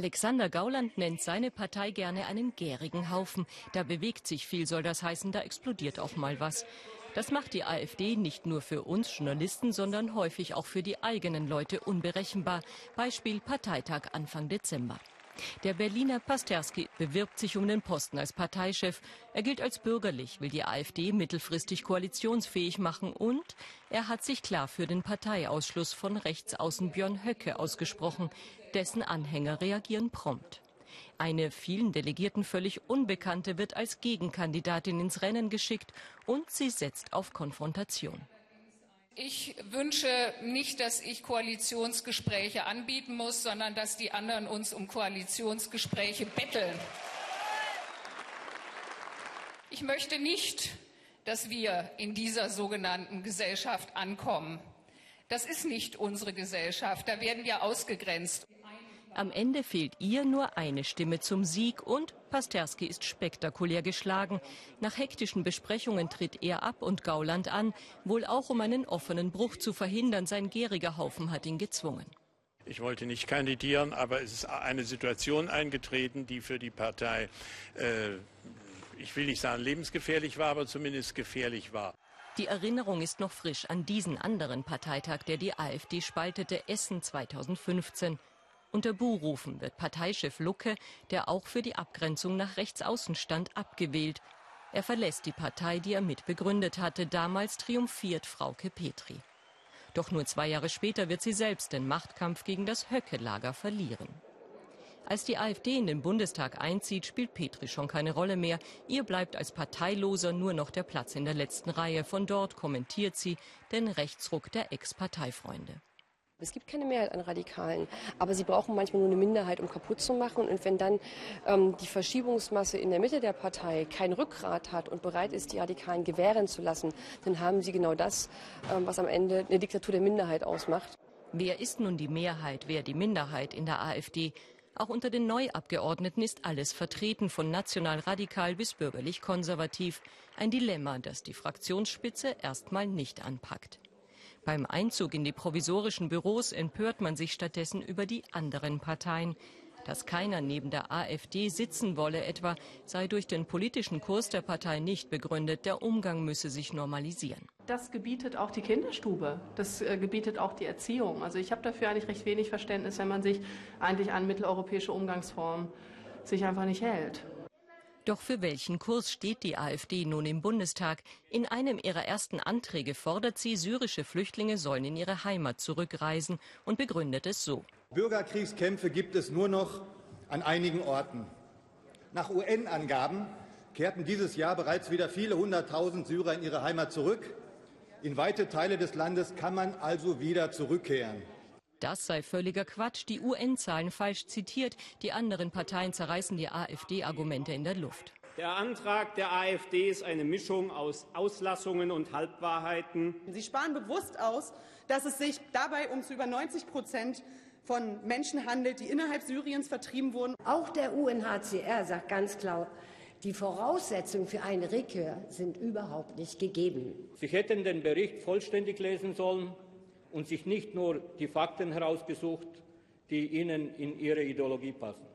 Alexander Gauland nennt seine Partei gerne einen gärigen Haufen. Da bewegt sich viel, soll das heißen, da explodiert auch mal was. Das macht die AfD nicht nur für uns Journalisten, sondern häufig auch für die eigenen Leute unberechenbar. Beispiel Parteitag Anfang Dezember. Der Berliner Pasterski bewirbt sich um den Posten als Parteichef. Er gilt als bürgerlich, will die AfD mittelfristig koalitionsfähig machen und er hat sich klar für den Parteiausschluss von Rechtsaußen Björn Höcke ausgesprochen. Dessen Anhänger reagieren prompt. Eine vielen Delegierten völlig Unbekannte wird als Gegenkandidatin ins Rennen geschickt und sie setzt auf Konfrontation. Ich wünsche nicht, dass ich Koalitionsgespräche anbieten muss, sondern dass die anderen uns um Koalitionsgespräche betteln. Ich möchte nicht, dass wir in dieser sogenannten Gesellschaft ankommen. Das ist nicht unsere Gesellschaft. Da werden wir ausgegrenzt. Am Ende fehlt ihr nur eine Stimme zum Sieg und Pasterski ist spektakulär geschlagen. Nach hektischen Besprechungen tritt er ab und Gauland an, wohl auch um einen offenen Bruch zu verhindern. Sein gäriger Haufen hat ihn gezwungen. Ich wollte nicht kandidieren, aber es ist eine Situation eingetreten, die für die Partei, äh, ich will nicht sagen lebensgefährlich war, aber zumindest gefährlich war. Die Erinnerung ist noch frisch an diesen anderen Parteitag, der die AfD spaltete, Essen 2015. Unter Buhrufen wird Parteichef Lucke, der auch für die Abgrenzung nach rechts außen stand, abgewählt. Er verlässt die Partei, die er mitbegründet hatte. Damals triumphiert Frauke Petri. Doch nur zwei Jahre später wird sie selbst den Machtkampf gegen das Höcke-Lager verlieren. Als die AfD in den Bundestag einzieht, spielt Petri schon keine Rolle mehr. Ihr bleibt als Parteiloser nur noch der Platz in der letzten Reihe. Von dort kommentiert sie den Rechtsruck der Ex-Parteifreunde. Es gibt keine Mehrheit an Radikalen, aber sie brauchen manchmal nur eine Minderheit, um kaputt zu machen. Und wenn dann ähm, die Verschiebungsmasse in der Mitte der Partei kein Rückgrat hat und bereit ist, die Radikalen gewähren zu lassen, dann haben sie genau das, ähm, was am Ende eine Diktatur der Minderheit ausmacht. Wer ist nun die Mehrheit, wer die Minderheit in der AfD? Auch unter den Neuabgeordneten ist alles vertreten, von national-radikal bis bürgerlich-konservativ. Ein Dilemma, das die Fraktionsspitze erstmal nicht anpackt. Beim Einzug in die provisorischen Büros empört man sich stattdessen über die anderen Parteien. Dass keiner neben der AfD sitzen wolle etwa, sei durch den politischen Kurs der Partei nicht begründet. Der Umgang müsse sich normalisieren. Das gebietet auch die Kinderstube. Das äh, gebietet auch die Erziehung. Also ich habe dafür eigentlich recht wenig Verständnis, wenn man sich eigentlich an mitteleuropäische Umgangsformen sich einfach nicht hält. Doch für welchen Kurs steht die AfD nun im Bundestag? In einem ihrer ersten Anträge fordert sie, syrische Flüchtlinge sollen in ihre Heimat zurückreisen und begründet es so. Bürgerkriegskämpfe gibt es nur noch an einigen Orten. Nach UN-Angaben kehrten dieses Jahr bereits wieder viele hunderttausend Syrer in ihre Heimat zurück. In weite Teile des Landes kann man also wieder zurückkehren. Das sei völliger Quatsch, die UN-Zahlen falsch zitiert. Die anderen Parteien zerreißen die AfD-Argumente in der Luft. Der Antrag der AfD ist eine Mischung aus Auslassungen und Halbwahrheiten. Sie sparen bewusst aus, dass es sich dabei um zu über 90 Prozent von Menschen handelt, die innerhalb Syriens vertrieben wurden. Auch der UNHCR sagt ganz klar, die Voraussetzungen für eine Rückkehr sind überhaupt nicht gegeben. Sie hätten den Bericht vollständig lesen sollen und sich nicht nur die Fakten herausgesucht, die ihnen in ihre Ideologie passen.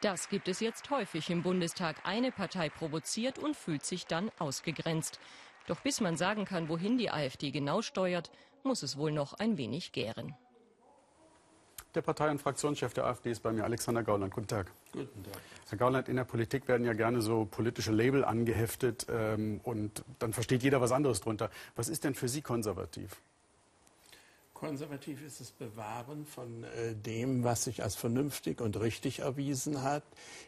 Das gibt es jetzt häufig im Bundestag. Eine Partei provoziert und fühlt sich dann ausgegrenzt. Doch bis man sagen kann, wohin die AfD genau steuert, muss es wohl noch ein wenig gären. Der Partei- und Fraktionschef der AfD ist bei mir, Alexander Gauland. Guten Tag. Guten Tag. Herr Gauland, in der Politik werden ja gerne so politische Label angeheftet ähm, und dann versteht jeder was anderes drunter. Was ist denn für Sie konservativ? Konservativ ist das Bewahren von äh, dem, was sich als vernünftig und richtig erwiesen hat,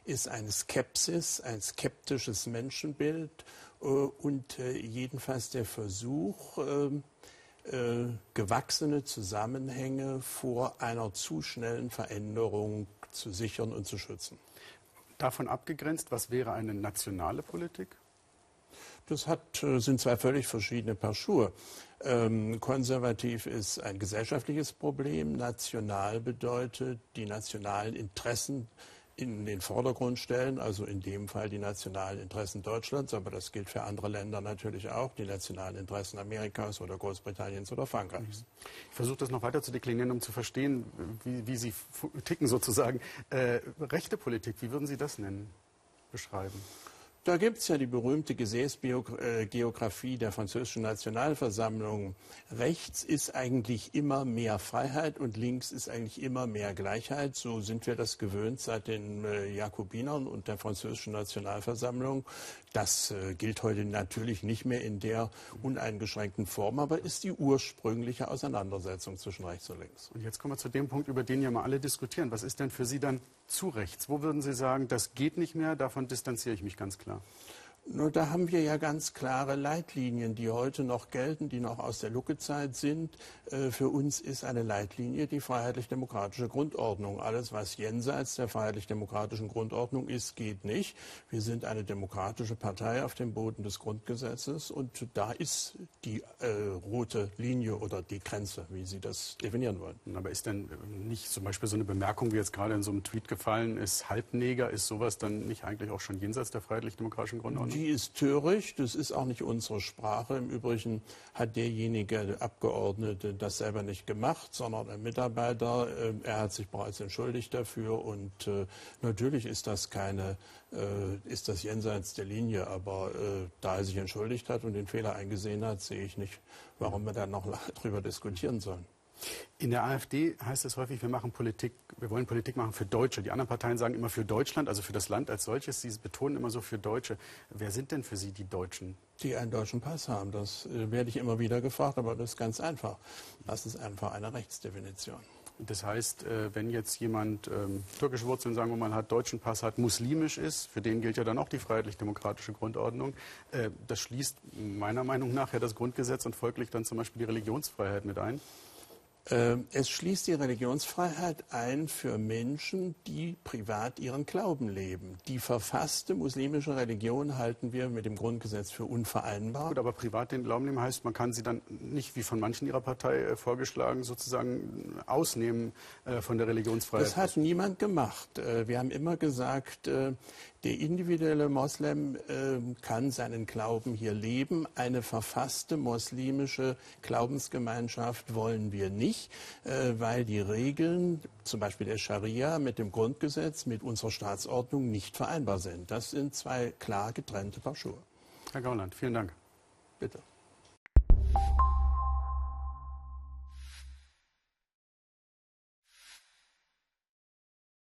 ist eine Skepsis, ein skeptisches Menschenbild äh, und äh, jedenfalls der Versuch, ähm, äh, gewachsene Zusammenhänge vor einer zu schnellen Veränderung zu sichern und zu schützen. Davon abgegrenzt, was wäre eine nationale Politik? Das hat, äh, sind zwei völlig verschiedene Paar Schuhe. Ähm, konservativ ist ein gesellschaftliches Problem. National bedeutet, die nationalen Interessen in den Vordergrund stellen, also in dem Fall die nationalen Interessen Deutschlands, aber das gilt für andere Länder natürlich auch, die nationalen Interessen Amerikas oder Großbritanniens oder Frankreichs. Ich versuche das noch weiter zu deklinieren, um zu verstehen, wie, wie Sie ticken sozusagen. Äh, rechte Politik, wie würden Sie das nennen, beschreiben? Da gibt es ja die berühmte Gesäßgeografie der französischen Nationalversammlung. Rechts ist eigentlich immer mehr Freiheit und links ist eigentlich immer mehr Gleichheit. So sind wir das gewöhnt seit den äh, Jakobinern und der französischen Nationalversammlung. Das äh, gilt heute natürlich nicht mehr in der uneingeschränkten Form, aber ist die ursprüngliche Auseinandersetzung zwischen rechts und links. Und jetzt kommen wir zu dem Punkt, über den ja mal alle diskutieren. Was ist denn für Sie dann zu rechts? Wo würden Sie sagen, das geht nicht mehr, davon distanziere ich mich ganz klar? Nur da haben wir ja ganz klare Leitlinien, die heute noch gelten, die noch aus der Lucke-Zeit sind. Äh, für uns ist eine Leitlinie die freiheitlich-demokratische Grundordnung. Alles, was jenseits der freiheitlich-demokratischen Grundordnung ist, geht nicht. Wir sind eine demokratische Partei auf dem Boden des Grundgesetzes und da ist die äh, rote Linie oder die Grenze, wie Sie das definieren wollen. Aber ist denn nicht zum Beispiel so eine Bemerkung, wie jetzt gerade in so einem Tweet gefallen ist, Halbneger, ist sowas dann nicht eigentlich auch schon jenseits der freiheitlich-demokratischen Grundordnung? Die ist töricht, das ist auch nicht unsere Sprache. Im Übrigen hat derjenige Abgeordnete das selber nicht gemacht, sondern ein Mitarbeiter. Äh, er hat sich bereits entschuldigt dafür und äh, natürlich ist das keine, äh, ist das jenseits der Linie, aber da er sich entschuldigt hat und den Fehler eingesehen hat, sehe ich nicht, warum wir da noch darüber diskutieren sollen. In der AfD heißt es häufig, wir machen Politik, wir wollen Politik machen für Deutsche. Die anderen Parteien sagen immer für Deutschland, also für das Land als solches. Sie betonen immer so für Deutsche. Wer sind denn für Sie die Deutschen? Die einen deutschen Pass haben. Das äh, werde ich immer wieder gefragt, aber das ist ganz einfach. Das ist einfach eine Rechtsdefinition. Das heißt, äh, wenn jetzt jemand ähm, türkische Wurzeln, sagen wir mal, hat, deutschen Pass hat, muslimisch ist, für den gilt ja dann auch die freiheitlich-demokratische Grundordnung. Äh, das schließt meiner Meinung nach ja das Grundgesetz und folglich dann zum Beispiel die Religionsfreiheit mit ein. Ähm, es schließt die Religionsfreiheit ein für Menschen, die privat ihren Glauben leben. Die verfasste muslimische Religion halten wir mit dem Grundgesetz für unvereinbar. Gut, aber privat den Glauben nehmen heißt, man kann sie dann nicht, wie von manchen Ihrer Partei äh, vorgeschlagen, sozusagen ausnehmen äh, von der Religionsfreiheit. Das hat niemand gemacht. Äh, wir haben immer gesagt, äh, der individuelle Moslem äh, kann seinen Glauben hier leben. Eine verfasste muslimische Glaubensgemeinschaft wollen wir nicht, äh, weil die Regeln, zum Beispiel der Scharia, mit dem Grundgesetz, mit unserer Staatsordnung nicht vereinbar sind. Das sind zwei klar getrennte Paar Schuhe. Herr Gauland, vielen Dank. Bitte.